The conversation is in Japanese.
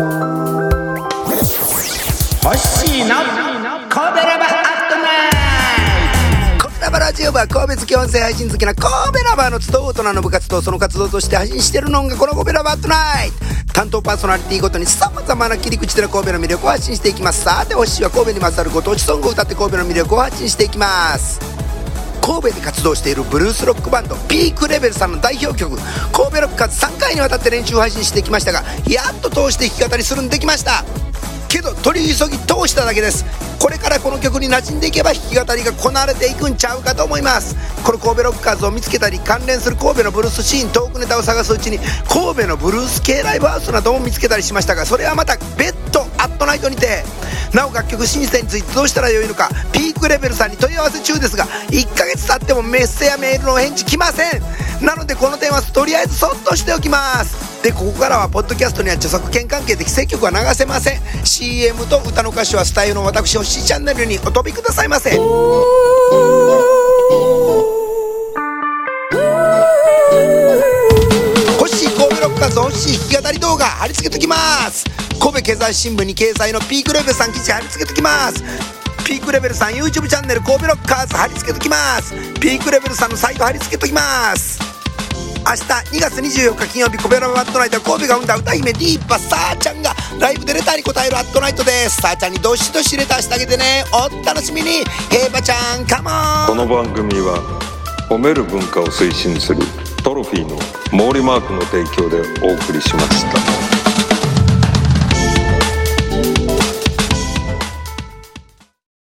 ほしいの？神戸ラバアットナイト。コラバラジオは神戸付き音声配信好きな神戸ラバーの集う大人の部活とその活動として配信してるのがこの神戸ラバーアットナイト。担当パーソナリティごとにさまざまな切り口での神戸の魅力を発信していきます。さてほしいは神戸にまつわるご当地ソングを歌って神戸の魅力を発信していきます。神戸で活動しているブルースロックバンドピークレベルさんの代表曲「神戸ロック活」3回にわたって練習配信してきましたがやっと通して弾き語りするんできました。けど取り急ぎ通しただけです。これからこの曲に馴染んでいけば弾き語りがこなれていくんちゃうかと思います。この神戸ロッカーズを見つけたり関連する神戸のブルースシーントークネタを探すうちに神戸のブルース系ライブハウスなども見つけたりしましたがそれはまた別途アットナイトにてなお楽曲申請についてどうしたらよいのかピークレベルさんに問い合わせ中ですが1ヶ月経ってもメッセやメールの返事来ません。なのでこの点はとりあえずそっとしておきます。でここからはポッドキャストには著作権関係で規制曲は流せません。CM と歌の歌詞はスタイルの私星チャンネルにお飛びくださいませ星神戸ロッカーズ星弾き語り動画貼り付けときます。神戸経済新聞に掲載のピークレベルさん記事貼り付けときます。ピークレベルさん YouTube チャンネル神戸ロッカーズ貼り付けときます。ピークレベルさんのサイト貼り付けときます。明日2月24日金曜日神戸ラバットナイト神戸が生んだ歌姫ディーパさーちゃんがライブでレターに答えるアットナイトです。さーちゃんにどしどしレターしてあげてね。お楽しみに。ヘイバちゃんカモン。この番組は褒める文化を推進するトロフィーの毛利マークの提供でお送りしました。